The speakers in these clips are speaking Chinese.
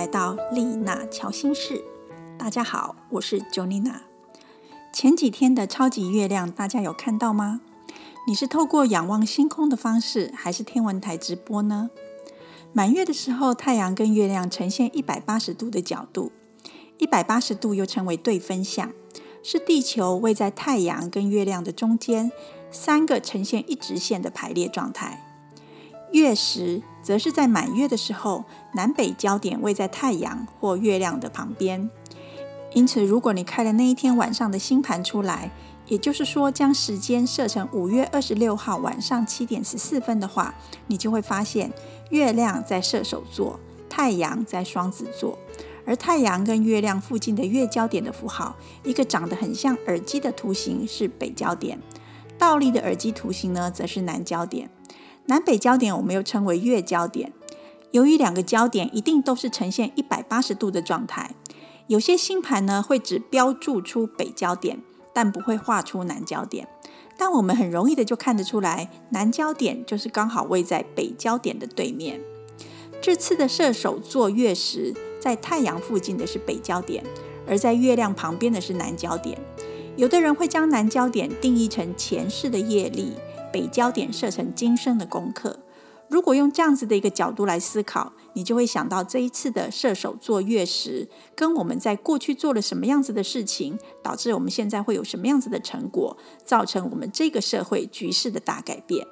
来到丽娜乔心室。大家好，我是 Jonina。前几天的超级月亮，大家有看到吗？你是透过仰望星空的方式，还是天文台直播呢？满月的时候，太阳跟月亮呈现一百八十度的角度，一百八十度又称为对分相，是地球位在太阳跟月亮的中间，三个呈现一直线的排列状态。月食则是在满月的时候，南北焦点位在太阳或月亮的旁边。因此，如果你开了那一天晚上的星盘出来，也就是说将时间设成五月二十六号晚上七点十四分的话，你就会发现月亮在射手座，太阳在双子座，而太阳跟月亮附近的月焦点的符号，一个长得很像耳机的图形是北焦点，倒立的耳机图形呢，则是南焦点。南北焦点我们又称为月焦点。由于两个焦点一定都是呈现一百八十度的状态，有些星盘呢会只标注出北焦点，但不会画出南焦点。但我们很容易的就看得出来，南焦点就是刚好位在北焦点的对面。这次的射手座月食，在太阳附近的是北焦点，而在月亮旁边的是南焦点。有的人会将南焦点定义成前世的业力。北焦点设成今生的功课。如果用这样子的一个角度来思考，你就会想到这一次的射手座月食，跟我们在过去做了什么样子的事情，导致我们现在会有什么样子的成果，造成我们这个社会局势的大改变。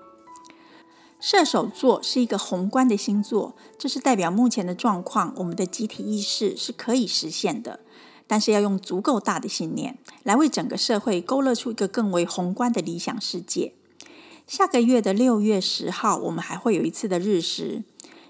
射手座是一个宏观的星座，这是代表目前的状况，我们的集体意识是可以实现的，但是要用足够大的信念，来为整个社会勾勒出一个更为宏观的理想世界。下个月的六月十号，我们还会有一次的日食。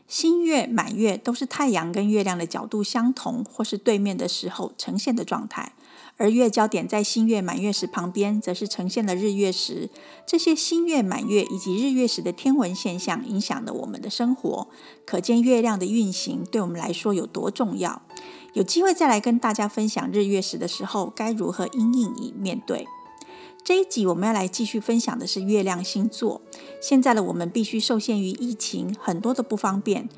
新月、满月都是太阳跟月亮的角度相同或是对面的时候呈现的状态，而月焦点在新月、满月时旁边，则是呈现了日月食。这些新月、满月以及日月食的天文现象，影响了我们的生活，可见月亮的运行对我们来说有多重要。有机会再来跟大家分享日月食的时候，该如何应应以面对。这一集我们要来继续分享的是月亮星座。现在的我们必须受限于疫情，很多的不方便，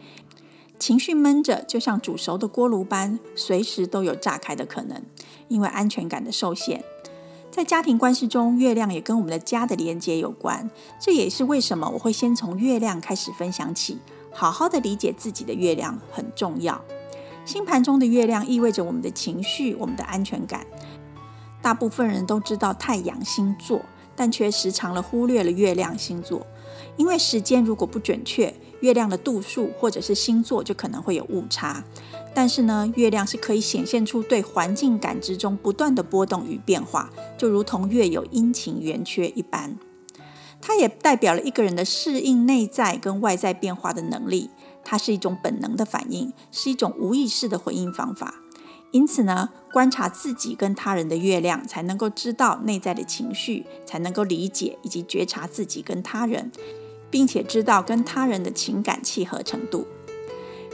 情绪闷着，就像煮熟的锅炉般，随时都有炸开的可能。因为安全感的受限，在家庭关系中，月亮也跟我们的家的连接有关。这也是为什么我会先从月亮开始分享起。好好的理解自己的月亮很重要。星盘中的月亮意味着我们的情绪，我们的安全感。大部分人都知道太阳星座，但却时常了忽略了月亮星座。因为时间如果不准确，月亮的度数或者是星座就可能会有误差。但是呢，月亮是可以显现出对环境感知中不断的波动与变化，就如同月有阴晴圆缺一般。它也代表了一个人的适应内在跟外在变化的能力。它是一种本能的反应，是一种无意识的回应方法。因此呢，观察自己跟他人的月亮，才能够知道内在的情绪，才能够理解以及觉察自己跟他人，并且知道跟他人的情感契合程度。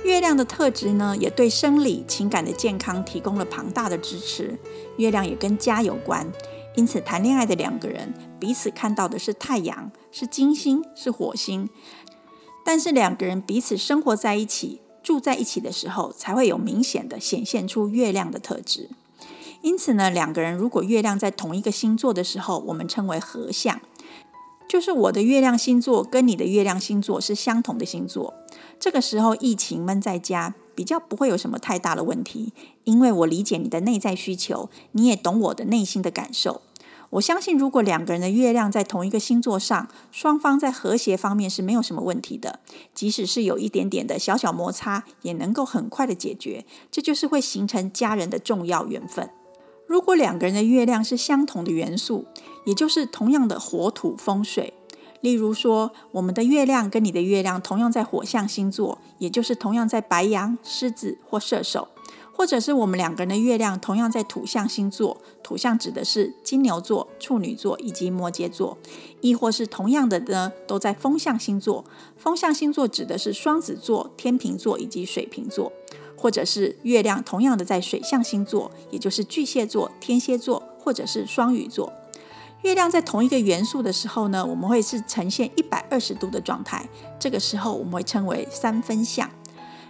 月亮的特质呢，也对生理情感的健康提供了庞大的支持。月亮也跟家有关，因此谈恋爱的两个人彼此看到的是太阳，是金星，是火星，但是两个人彼此生活在一起。住在一起的时候，才会有明显的显现出月亮的特质。因此呢，两个人如果月亮在同一个星座的时候，我们称为合相，就是我的月亮星座跟你的月亮星座是相同的星座。这个时候，疫情闷在家，比较不会有什么太大的问题，因为我理解你的内在需求，你也懂我的内心的感受。我相信，如果两个人的月亮在同一个星座上，双方在和谐方面是没有什么问题的。即使是有一点点的小小摩擦，也能够很快的解决。这就是会形成家人的重要缘分。如果两个人的月亮是相同的元素，也就是同样的火土风水，例如说，我们的月亮跟你的月亮同样在火象星座，也就是同样在白羊、狮子或射手。或者是我们两个人的月亮同样在土象星座，土象指的是金牛座、处女座以及摩羯座；亦或是同样的呢，都在风象星座，风象星座指的是双子座、天秤座以及水瓶座；或者是月亮同样的在水象星座，也就是巨蟹座、天蝎座或者是双鱼座。月亮在同一个元素的时候呢，我们会是呈现一百二十度的状态，这个时候我们会称为三分相。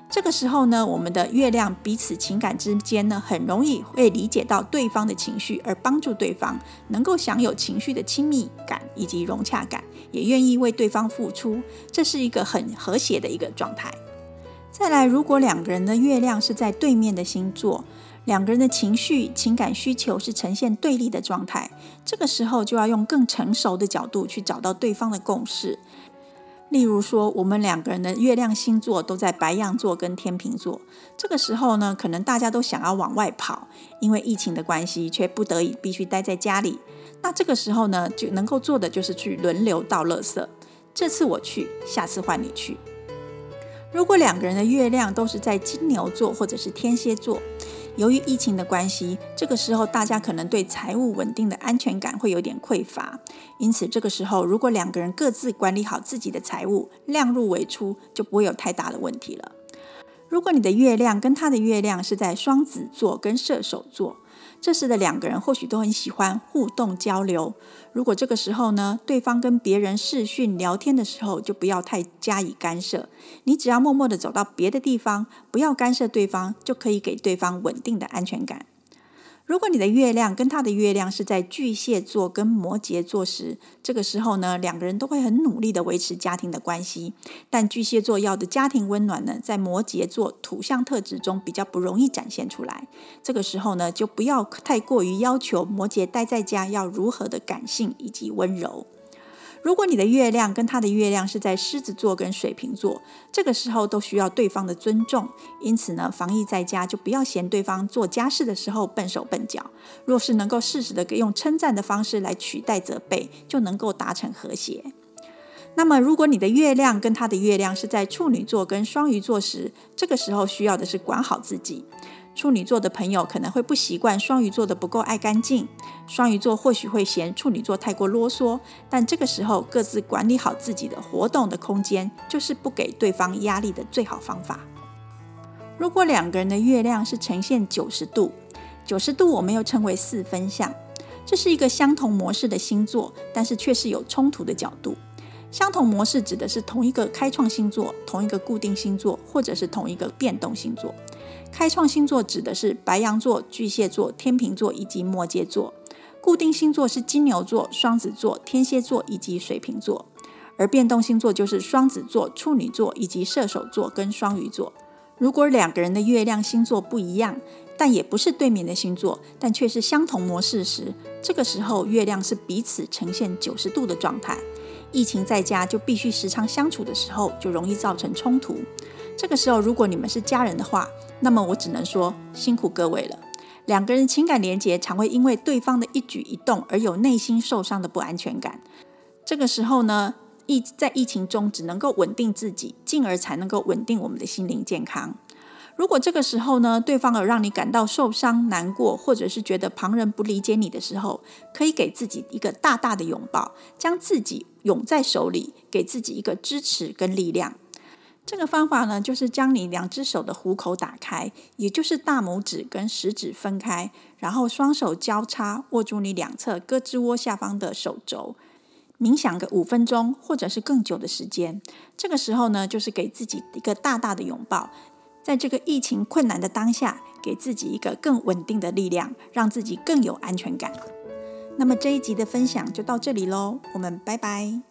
这个时候呢，我们的月亮彼此情感之间呢，很容易会理解到对方的情绪，而帮助对方能够享有情绪的亲密感以及融洽感，也愿意为对方付出。这是一个很和谐的一个状态。再来，如果两个人的月亮是在对面的星座，两个人的情绪、情感需求是呈现对立的状态，这个时候就要用更成熟的角度去找到对方的共识。例如说，我们两个人的月亮星座都在白羊座跟天秤座，这个时候呢，可能大家都想要往外跑，因为疫情的关系，却不得已必须待在家里。那这个时候呢，就能够做的就是去轮流倒垃圾，这次我去，下次换你去。如果两个人的月亮都是在金牛座或者是天蝎座，由于疫情的关系，这个时候大家可能对财务稳定的安全感会有点匮乏，因此这个时候如果两个人各自管理好自己的财务，量入为出，就不会有太大的问题了。如果你的月亮跟他的月亮是在双子座跟射手座。这时的两个人或许都很喜欢互动交流。如果这个时候呢，对方跟别人视讯聊天的时候，就不要太加以干涉。你只要默默的走到别的地方，不要干涉对方，就可以给对方稳定的安全感。如果你的月亮跟他的月亮是在巨蟹座跟摩羯座时，这个时候呢，两个人都会很努力的维持家庭的关系。但巨蟹座要的家庭温暖呢，在摩羯座土象特质中比较不容易展现出来。这个时候呢，就不要太过于要求摩羯待在家要如何的感性以及温柔。如果你的月亮跟他的月亮是在狮子座跟水瓶座，这个时候都需要对方的尊重，因此呢，防疫在家就不要嫌对方做家事的时候笨手笨脚。若是能够适时的用称赞的方式来取代责备，就能够达成和谐。那么，如果你的月亮跟他的月亮是在处女座跟双鱼座时，这个时候需要的是管好自己。处女座的朋友可能会不习惯双鱼座的不够爱干净，双鱼座或许会嫌处女座太过啰嗦，但这个时候各自管理好自己的活动的空间，就是不给对方压力的最好方法。如果两个人的月亮是呈现九十度，九十度我们又称为四分相，这是一个相同模式的星座，但是却是有冲突的角度。相同模式指的是同一个开创星座、同一个固定星座，或者是同一个变动星座。开创星座指的是白羊座、巨蟹座、天秤座以及摩羯座；固定星座是金牛座、双子座、天蝎座以及水瓶座；而变动星座就是双子座、处女座以及射手座跟双鱼座。如果两个人的月亮星座不一样，但也不是对面的星座，但却是相同模式时，这个时候月亮是彼此呈现九十度的状态。疫情在家就必须时常相处的时候，就容易造成冲突。这个时候，如果你们是家人的话，那么我只能说辛苦各位了。两个人情感连结常会因为对方的一举一动而有内心受伤的不安全感。这个时候呢，疫在疫情中只能够稳定自己，进而才能够稳定我们的心灵健康。如果这个时候呢，对方有让你感到受伤、难过，或者是觉得旁人不理解你的时候，可以给自己一个大大的拥抱，将自己拥在手里，给自己一个支持跟力量。这个方法呢，就是将你两只手的虎口打开，也就是大拇指跟食指分开，然后双手交叉握住你两侧胳肢窝下方的手肘，冥想个五分钟或者是更久的时间。这个时候呢，就是给自己一个大大的拥抱，在这个疫情困难的当下，给自己一个更稳定的力量，让自己更有安全感。那么这一集的分享就到这里喽，我们拜拜。